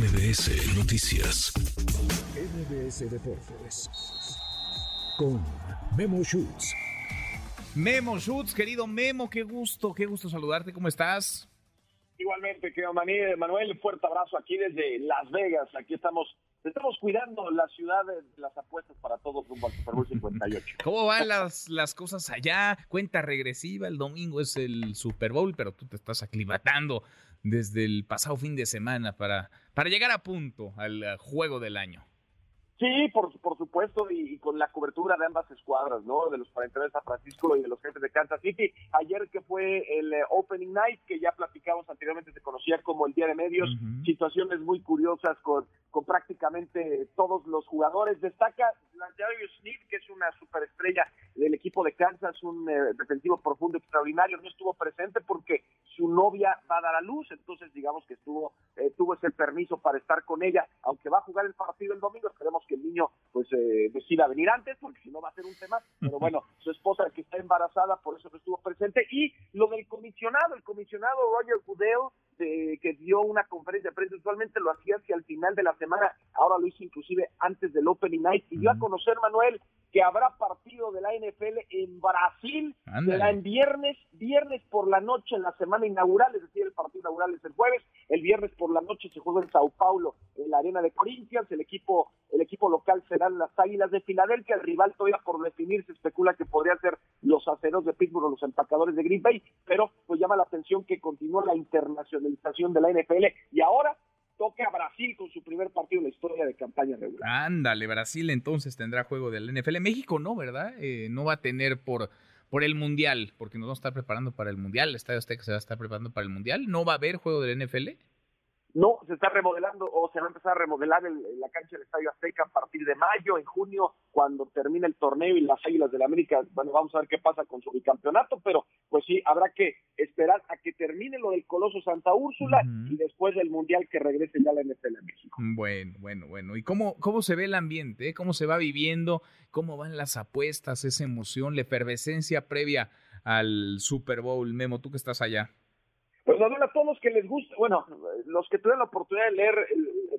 MBS Noticias. MBS Deportes. Con Memo Schutz. Memo Schutz, querido Memo, qué gusto, qué gusto saludarte, ¿cómo estás? Igualmente, querido Manuel, fuerte abrazo aquí desde Las Vegas. Aquí estamos, estamos cuidando la ciudad de las apuestas para todos rumbo al Super Bowl 58. ¿Cómo van las, las cosas allá? Cuenta regresiva, el domingo es el Super Bowl, pero tú te estás aclimatando desde el pasado fin de semana para, para llegar a punto al juego del año. Sí, por, por supuesto, y, con la cobertura de ambas escuadras, ¿no? De los 49 de San Francisco y de los jefes de Kansas City. Ayer que fue el eh, Opening Night, que ya platicamos anteriormente, se conocía como el Día de Medios, situaciones muy curiosas con, con prácticamente todos los jugadores. Destaca Darius Smith, que es una superestrella del equipo de Kansas, un eh, defensivo profundo extraordinario, no estuvo presente porque novia va a dar a luz, entonces digamos que estuvo eh, tuvo ese permiso para estar con ella, aunque va a jugar el partido el domingo, esperemos que el niño pues eh, decida venir antes, porque si no va a ser un tema, pero bueno, su esposa que está embarazada, por eso no estuvo presente, y lo del comisionado, el comisionado Roger Goodell, que dio una conferencia de prensa, usualmente lo hacía hacia el final de la semana, ahora lo hizo inclusive antes del Opening Night, y dio a conocer, Manuel, que habrá partido de la NFL en Brasil, será en viernes, viernes por la noche en la semana inaugural, es decir, el partido inaugural es el jueves, el viernes por la noche se juega en Sao Paulo, en la arena de Corinthians, el equipo, el equipo local serán las Águilas de Filadelfia, el rival todavía por definir se especula que podría ser los aceros de Pittsburgh o los empacadores de Green Bay, pero pues llama la atención que continúa la internacionalización de la NFL y ahora toca a Brasil con su primer partido en la historia de campaña regular. Ándale, Brasil entonces tendrá juego del NFL. México no, ¿verdad? Eh, no va a tener por, por el Mundial, porque nos vamos a estar preparando para el Mundial. El Estadio Azteca se va a estar preparando para el Mundial. ¿No va a haber juego del NFL? No, se está remodelando o se va a empezar a remodelar el, la cancha del Estadio Azteca a partir de mayo, en junio, cuando termine el torneo y las Águilas del la América, bueno, vamos a ver qué pasa con su bicampeonato, pero pues sí, habrá que esperar a que termine lo del Coloso Santa Úrsula y después del Mundial que regrese ya la NFL a México. Bueno, bueno, bueno. ¿Y cómo, cómo se ve el ambiente? Eh? ¿Cómo se va viviendo? ¿Cómo van las apuestas, esa emoción, la efervescencia previa al Super Bowl? Memo, tú que estás allá. Pues a todos los que les gusta, bueno, los que tuvieron la oportunidad de leer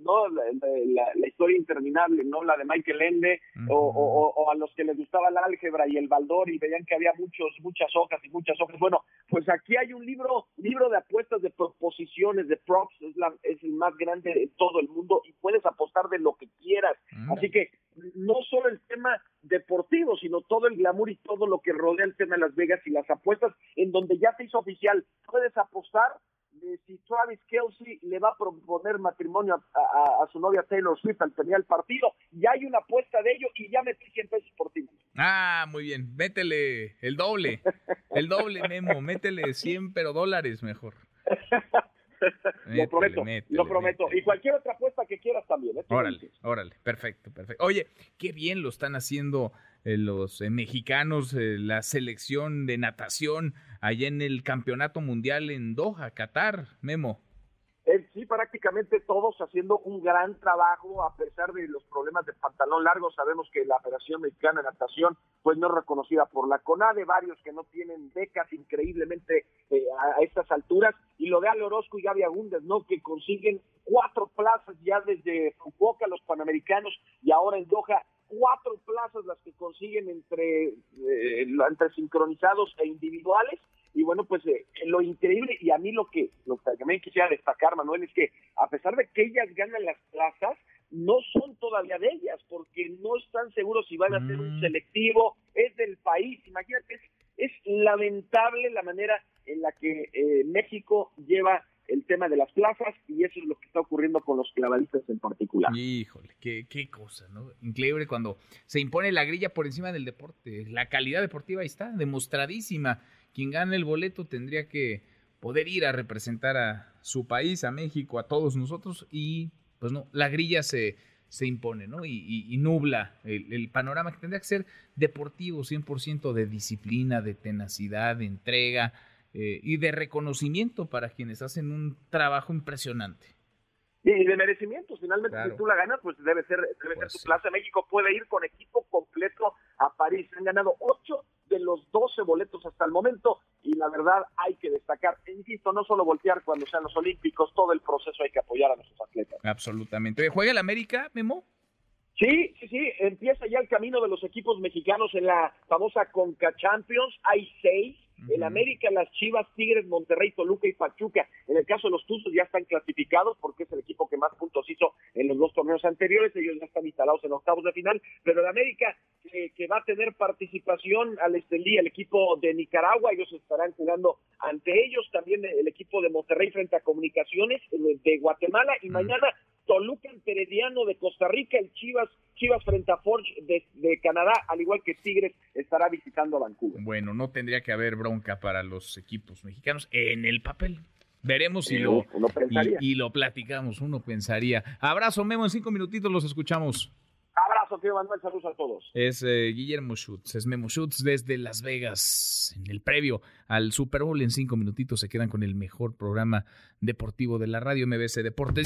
no la, historia interminable, no la de Michael Ende, o, a los que les gustaba el álgebra y el baldor y veían que había muchos, muchas hojas y muchas hojas. Bueno, pues aquí hay un libro, libro de apuestas, de proposiciones, de props, es, la, es el más grande de todo el mundo y puedes apostar de lo que quieras. Así que no solo el tema deportivo, sino todo el glamour y todo lo que rodea el tema de Las Vegas y las apuestas, en donde ya se hizo oficial, puedes apostar de si Travis Kelsey le va a proponer matrimonio a, su novia Taylor Swift al terminar el partido, ya hay una apuesta de ello y ya metí 100 pesos por ti. Ah, muy bien, métele el doble, el doble Memo, métele 100 pero dólares mejor. lo prometo, lo prometo. Y cualquier otra apuesta que quieras también. ¿eh? Órale, órale, perfecto, perfecto. Oye, qué bien lo están haciendo eh, los eh, mexicanos, la selección de natación allá en el Campeonato Mundial en Doha, Qatar, Memo. Eh, sí, prácticamente todos haciendo un gran trabajo a pesar de los problemas de pantalón largo. Sabemos que la Federación Mexicana de Natación pues no es reconocida por la CONADE, varios que no tienen becas increíblemente eh, a, estas alturas. Y lo de Ale Orozco y Gaby Agundes, ¿no? Que consiguen cuatro plazas ya desde Fukuoka, los Panamericanos, y ahora en Doha plazas las que consiguen entre, eh, entre sincronizados e individuales y bueno, pues eh, lo increíble y a mí lo que, lo que también quisiera destacar, Manuel, es que a pesar de que ellas ganan las plazas, no son todavía de ellas, porque no están seguros si van a ser un mm. selectivo, es del país, imagínate, es, es lamentable la manera en la que eh, México lleva el tema de las plazas y eso es lo que está ocurriendo con los clavadistas en particular. Híjole, qué, qué cosa, ¿no? Increíble cuando se impone la grilla por encima del deporte. La calidad deportiva ahí está, demostradísima quien gane el boleto tendría que poder ir a representar a su país, a México, a todos nosotros y pues no, la grilla se, se impone, ¿no? Y, nubla el, panorama que tendría que ser deportivo, 100% de disciplina, de tenacidad, de entrega eh, y de reconocimiento para quienes hacen un trabajo impresionante. Y de merecimiento, finalmente si tú la ganas, pues debe ser, debe ser pues tu plaza. México puede ir con equipo completo a París. Han ganado ocho de los 12 boletos hasta el momento y la verdad hay que destacar, e insisto, no solo voltear cuando sean los Olímpicos, todo el proceso hay que apoyar a nuestros atletas. Absolutamente. ¿Juega el América, Memo? Sí, sí, sí, empieza ya el camino de los equipos mexicanos en la famosa Conca Champions. Hay seis. El América, las Chivas, Tigres, Monterrey, Toluca y Pachuca. En el caso de los Tuzos ya están clasificados porque es el equipo que más puntos hizo en los dos torneos anteriores. Ellos ya están instalados en octavos de final. Pero el América, que va a tener participación al Estelí, el equipo de Nicaragua, ellos estarán jugando ante ellos. También el equipo de Monterrey frente a Comunicaciones de Guatemala. Y mañana Toluca en Perediano de Costa Rica, el Chivas, Chivas frente a Forge de, Canadá, al igual que Tigres estará visitando a Vancouver. Bueno, no tendría que haber bronca para los equipos mexicanos en el papel. Veremos si lo, y, lo platicamos, uno pensaría. Abrazo, Memo, en cinco minutitos los escuchamos. Abrazo, tío Manuel, saludos a todos. Es eh, Guillermo Schutz, es Memo Schutz desde Las Vegas, en el previo al Super Bowl. En cinco minutitos se quedan con el mejor programa deportivo de la radio MBC Deportes